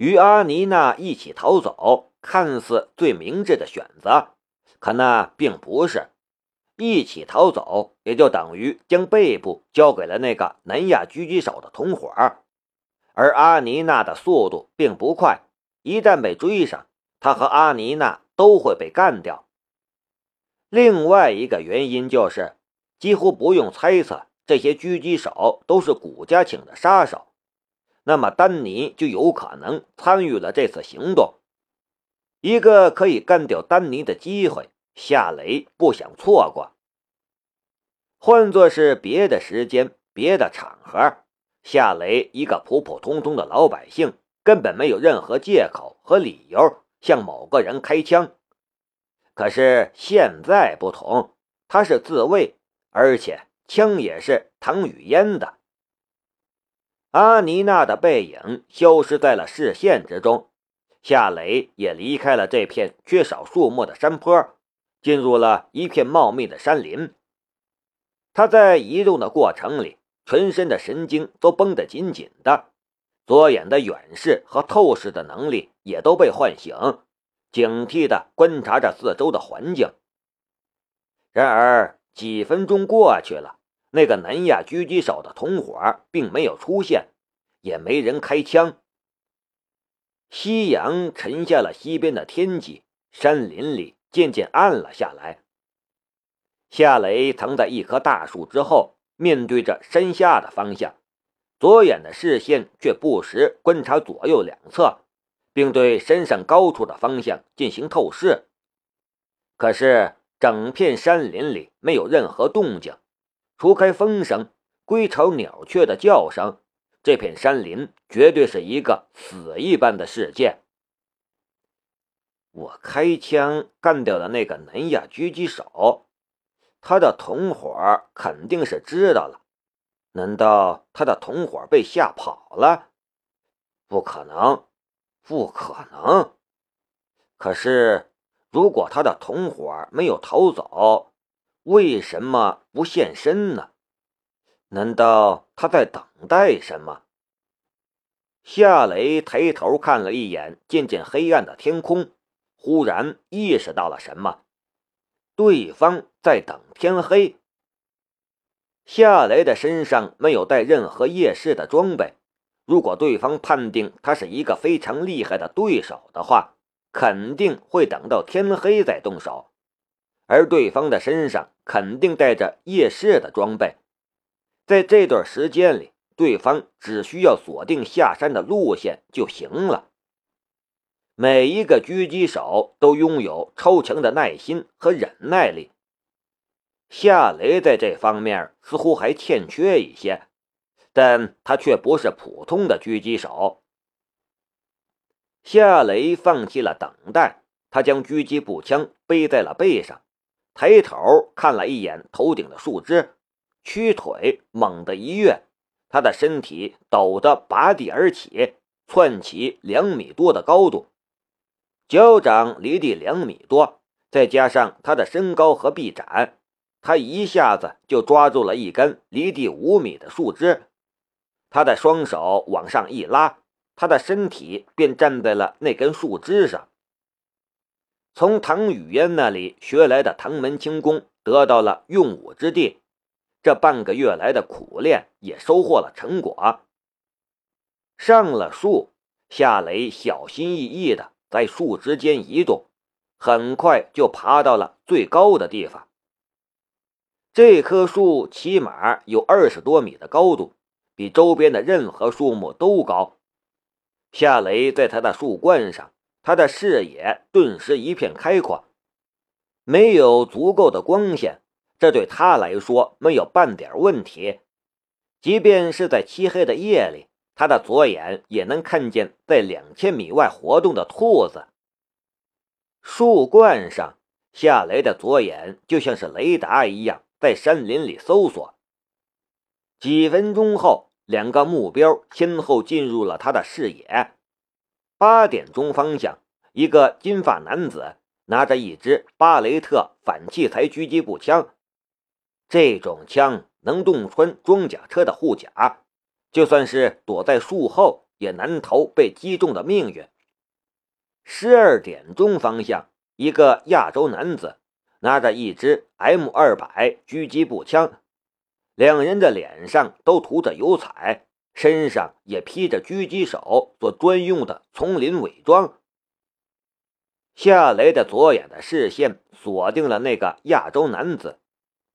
与阿妮娜一起逃走，看似最明智的选择，可那并不是。一起逃走，也就等于将背部交给了那个南亚狙击手的同伙，而阿妮娜的速度并不快，一旦被追上，他和阿妮娜都会被干掉。另外一个原因就是，几乎不用猜测，这些狙击手都是古家请的杀手。那么丹尼就有可能参与了这次行动，一个可以干掉丹尼的机会，夏雷不想错过。换作是别的时间、别的场合，夏雷一个普普通通的老百姓，根本没有任何借口和理由向某个人开枪。可是现在不同，他是自卫，而且枪也是唐雨嫣的。阿妮娜的背影消失在了视线之中，夏雷也离开了这片缺少树木的山坡，进入了一片茂密的山林。他在移动的过程里，全身的神经都绷得紧紧的，左眼的远视和透视的能力也都被唤醒，警惕地观察着四周的环境。然而，几分钟过去了。那个南亚狙击手的同伙并没有出现，也没人开枪。夕阳沉下了西边的天际，山林里渐渐暗了下来。夏雷藏在一棵大树之后，面对着山下的方向，左眼的视线却不时观察左右两侧，并对山上高处的方向进行透视。可是，整片山林里没有任何动静。除开风声、归巢鸟雀的叫声，这片山林绝对是一个死一般的世界。我开枪干掉了那个南亚狙击手，他的同伙肯定是知道了。难道他的同伙被吓跑了？不可能，不可能。可是，如果他的同伙没有逃走，为什么不现身呢？难道他在等待什么？夏雷抬头看了一眼渐渐黑暗的天空，忽然意识到了什么：对方在等天黑。夏雷的身上没有带任何夜视的装备，如果对方判定他是一个非常厉害的对手的话，肯定会等到天黑再动手。而对方的身上肯定带着夜视的装备，在这段时间里，对方只需要锁定下山的路线就行了。每一个狙击手都拥有超强的耐心和忍耐力，夏雷在这方面似乎还欠缺一些，但他却不是普通的狙击手。夏雷放弃了等待，他将狙击步枪背在了背上。抬头看了一眼头顶的树枝，屈腿猛地一跃，他的身体陡得拔地而起，窜起两米多的高度，脚掌离地两米多，再加上他的身高和臂展，他一下子就抓住了一根离地五米的树枝。他的双手往上一拉，他的身体便站在了那根树枝上。从唐雨嫣那里学来的唐门轻功得到了用武之地，这半个月来的苦练也收获了成果。上了树，夏雷小心翼翼地在树枝间移动，很快就爬到了最高的地方。这棵树起码有二十多米的高度，比周边的任何树木都高。夏雷在他的树冠上。他的视野顿时一片开阔，没有足够的光线，这对他来说没有半点问题。即便是在漆黑的夜里，他的左眼也能看见在两千米外活动的兔子。树冠上，夏雷的左眼就像是雷达一样，在山林里搜索。几分钟后，两个目标先后进入了他的视野。八点钟方向，一个金发男子拿着一支巴雷特反器材狙击步枪。这种枪能洞穿装甲车的护甲，就算是躲在树后也难逃被击中的命运。十二点钟方向，一个亚洲男子拿着一支 M 二百狙击步枪，两人的脸上都涂着油彩，身上也披着狙击手所专用的丛林伪装。夏雷的左眼的视线锁定了那个亚洲男子，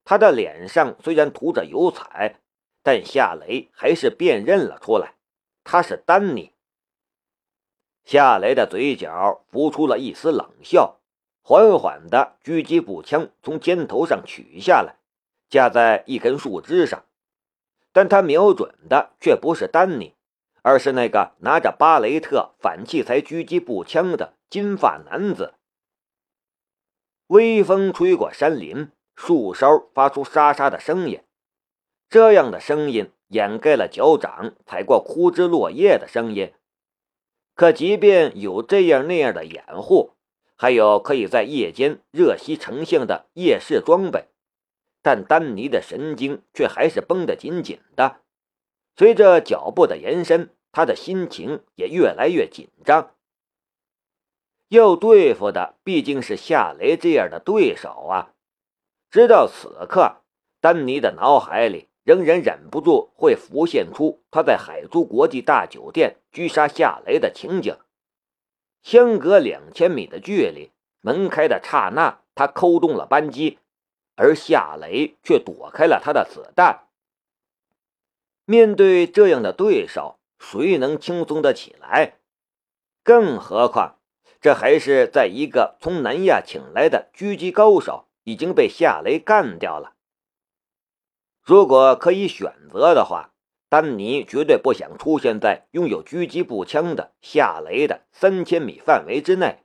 他的脸上虽然涂着油彩。但夏雷还是辨认了出来，他是丹尼。夏雷的嘴角浮出了一丝冷笑，缓缓的狙击步枪从肩头上取下来，架在一根树枝上。但他瞄准的却不是丹尼，而是那个拿着巴雷特反器材狙击步枪的金发男子。微风吹过山林，树梢发出沙沙的声音。这样的声音掩盖了脚掌踩过枯枝落叶的声音。可即便有这样那样的掩护，还有可以在夜间热吸成性的夜视装备，但丹尼的神经却还是绷得紧紧的。随着脚步的延伸，他的心情也越来越紧张。要对付的毕竟是夏雷这样的对手啊！直到此刻，丹尼的脑海里。仍然忍不住会浮现出他在海珠国际大酒店狙杀夏雷的情景。相隔两千米的距离，门开的刹那，他扣动了扳机，而夏雷却躲开了他的子弹。面对这样的对手，谁能轻松的起来？更何况，这还是在一个从南亚请来的狙击高手已经被夏雷干掉了。如果可以选择的话，丹尼绝对不想出现在拥有狙击步枪的夏雷的三千米范围之内。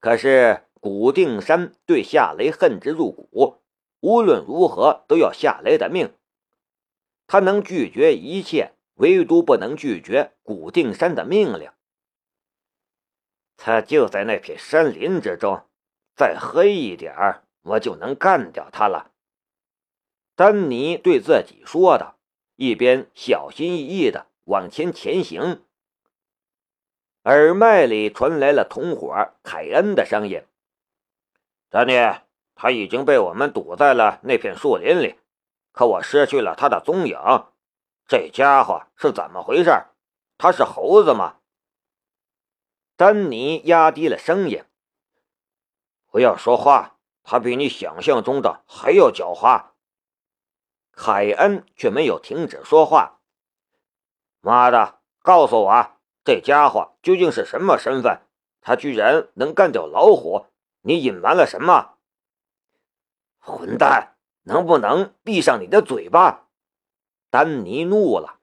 可是古定山对夏雷恨之入骨，无论如何都要夏雷的命。他能拒绝一切，唯独不能拒绝古定山的命令。他就在那片山林之中，再黑一点儿，我就能干掉他了。丹尼对自己说道，一边小心翼翼的往前前行。耳麦里传来了同伙凯恩的声音：“丹尼，他已经被我们堵在了那片树林里，可我失去了他的踪影。这家伙是怎么回事？他是猴子吗？”丹尼压低了声音：“不要说话，他比你想象中的还要狡猾。”凯恩却没有停止说话。妈的，告诉我，这家伙究竟是什么身份？他居然能干掉老虎？你隐瞒了什么？混蛋，能不能闭上你的嘴巴？丹尼怒了。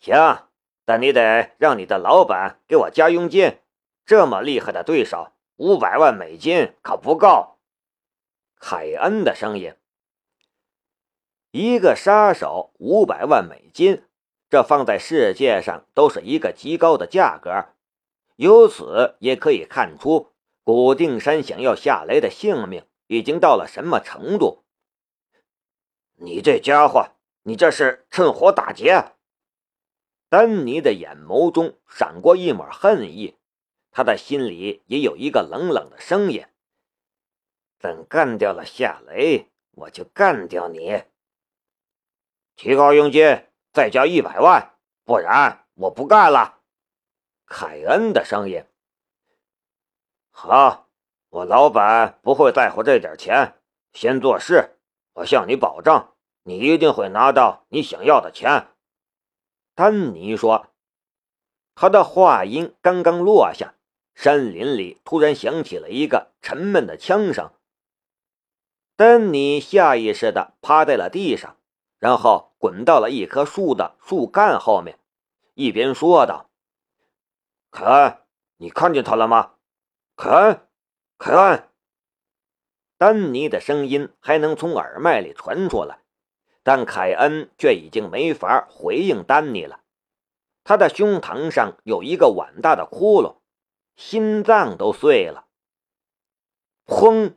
行，但你得让你的老板给我加佣金。这么厉害的对手，五百万美金可不够。凯恩的声音。一个杀手五百万美金，这放在世界上都是一个极高的价格。由此也可以看出，古定山想要夏雷的性命已经到了什么程度。你这家伙，你这是趁火打劫！丹尼的眼眸中闪过一抹恨意，他的心里也有一个冷冷的声音：等干掉了夏雷，我就干掉你。提高佣金，再加一百万，不然我不干了。凯恩的声音。好，我老板不会在乎这点钱。先做事，我向你保证，你一定会拿到你想要的钱。丹尼说。他的话音刚刚落下，山林里突然响起了一个沉闷的枪声。丹尼下意识的趴在了地上。然后滚到了一棵树的树干后面，一边说道：“凯恩，你看见他了吗？凯恩，凯恩。”丹尼的声音还能从耳麦里传出来，但凯恩却已经没法回应丹尼了。他的胸膛上有一个碗大的窟窿，心脏都碎了。砰！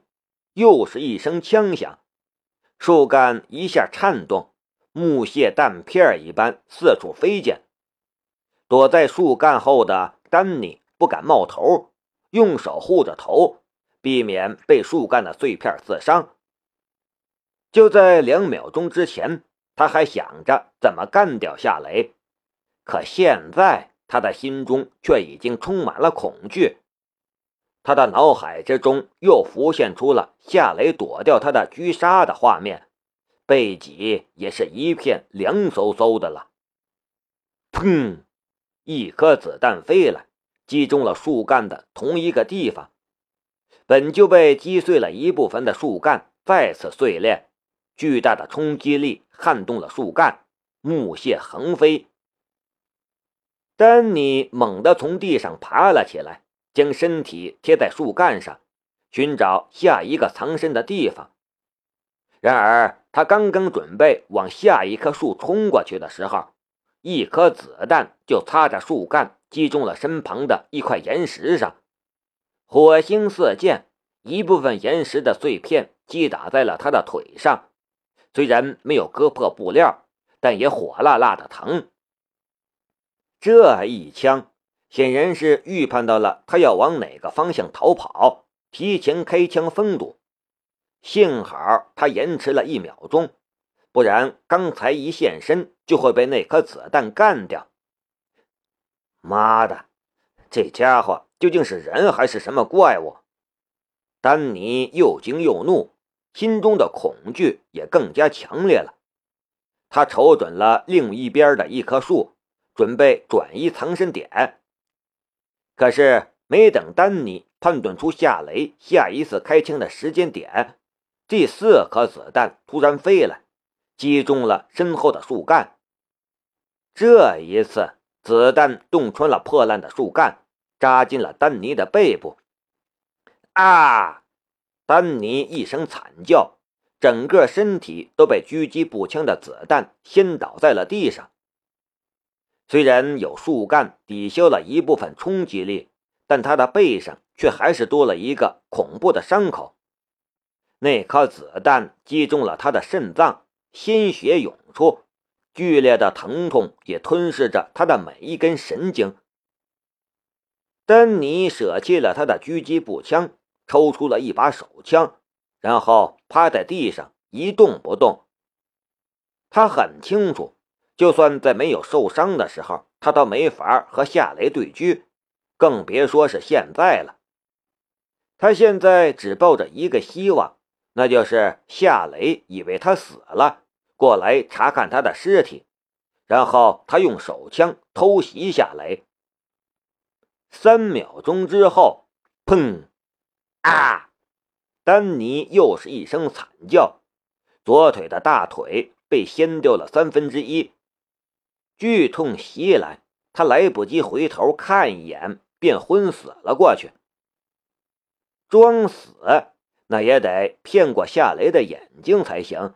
又是一声枪响，树干一下颤动。木屑弹片一般四处飞溅，躲在树干后的丹尼不敢冒头，用手护着头，避免被树干的碎片刺伤。就在两秒钟之前，他还想着怎么干掉夏雷，可现在他的心中却已经充满了恐惧。他的脑海之中又浮现出了夏雷躲掉他的狙杀的画面，背脊也是一片凉飕飕的了。砰！一颗子弹飞来，击中了树干的同一个地方，本就被击碎了一部分的树干再次碎裂，巨大的冲击力撼动了树干，木屑横飞。丹尼猛地从地上爬了起来，将身体贴在树干上，寻找下一个藏身的地方。然而，他刚刚准备往下一棵树冲过去的时候，一颗子弹就擦着树干，击中了身旁的一块岩石上，火星四溅，一部分岩石的碎片击打在了他的腿上，虽然没有割破布料，但也火辣辣的疼。这一枪显然是预判到了他要往哪个方向逃跑，提前开枪封堵。幸好他延迟了一秒钟。不然，刚才一现身就会被那颗子弹干掉。妈的，这家伙究竟是人还是什么怪物？丹尼又惊又怒，心中的恐惧也更加强烈了。他瞅准了另一边的一棵树，准备转移藏身点。可是，没等丹尼判断出夏雷下一次开枪的时间点，第四颗子弹突然飞来。击中了身后的树干，这一次子弹洞穿了破烂的树干，扎进了丹尼的背部。啊！丹尼一声惨叫，整个身体都被狙击步枪的子弹掀倒在了地上。虽然有树干抵消了一部分冲击力，但他的背上却还是多了一个恐怖的伤口。那颗子弹击中了他的肾脏。鲜血涌出，剧烈的疼痛也吞噬着他的每一根神经。丹尼舍弃了他的狙击步枪，抽出了一把手枪，然后趴在地上一动不动。他很清楚，就算在没有受伤的时候，他都没法和夏雷对狙，更别说是现在了。他现在只抱着一个希望，那就是夏雷以为他死了。过来查看他的尸体，然后他用手枪偷袭夏雷。三秒钟之后，砰！啊！丹尼又是一声惨叫，左腿的大腿被掀掉了三分之一。剧痛袭来，他来不及回头看一眼，便昏死了过去。装死，那也得骗过夏雷的眼睛才行。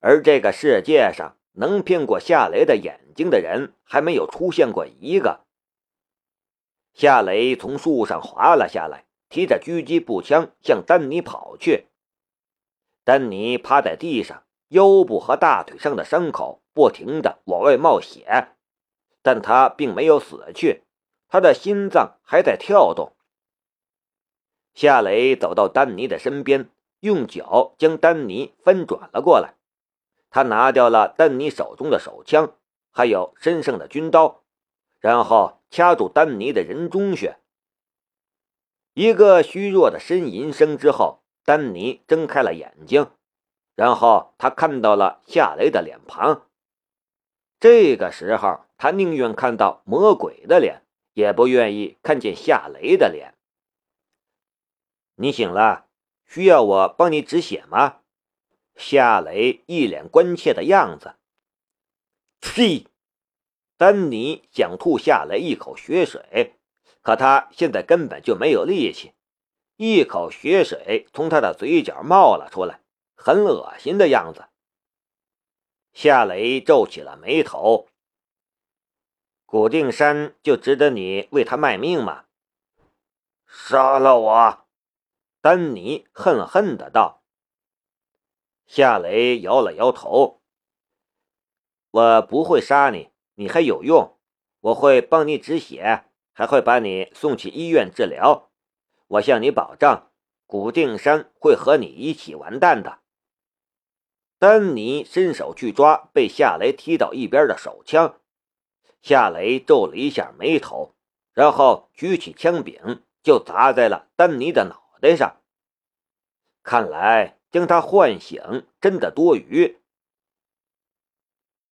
而这个世界上能骗过夏雷的眼睛的人还没有出现过一个。夏雷从树上滑了下来，提着狙击步枪向丹尼跑去。丹尼趴在地上，腰部和大腿上的伤口不停的往外冒血，但他并没有死去，他的心脏还在跳动。夏雷走到丹尼的身边，用脚将丹尼翻转了过来。他拿掉了丹尼手中的手枪，还有身上的军刀，然后掐住丹尼的人中穴。一个虚弱的呻吟声之后，丹尼睁开了眼睛，然后他看到了夏雷的脸庞。这个时候，他宁愿看到魔鬼的脸，也不愿意看见夏雷的脸。你醒了，需要我帮你止血吗？夏雷一脸关切的样子。呸！丹尼想吐夏雷一口血水，可他现在根本就没有力气。一口血水从他的嘴角冒了出来，很恶心的样子。夏雷皱起了眉头。古定山就值得你为他卖命吗？杀了我！丹尼恨恨的道。夏雷摇了摇头：“我不会杀你，你还有用。我会帮你止血，还会把你送去医院治疗。我向你保证，古定山会和你一起完蛋的。丹尼伸手去抓被夏雷踢到一边的手枪，夏雷皱了一下眉头，然后举起枪柄就砸在了丹尼的脑袋上。看来将他唤醒真的多余。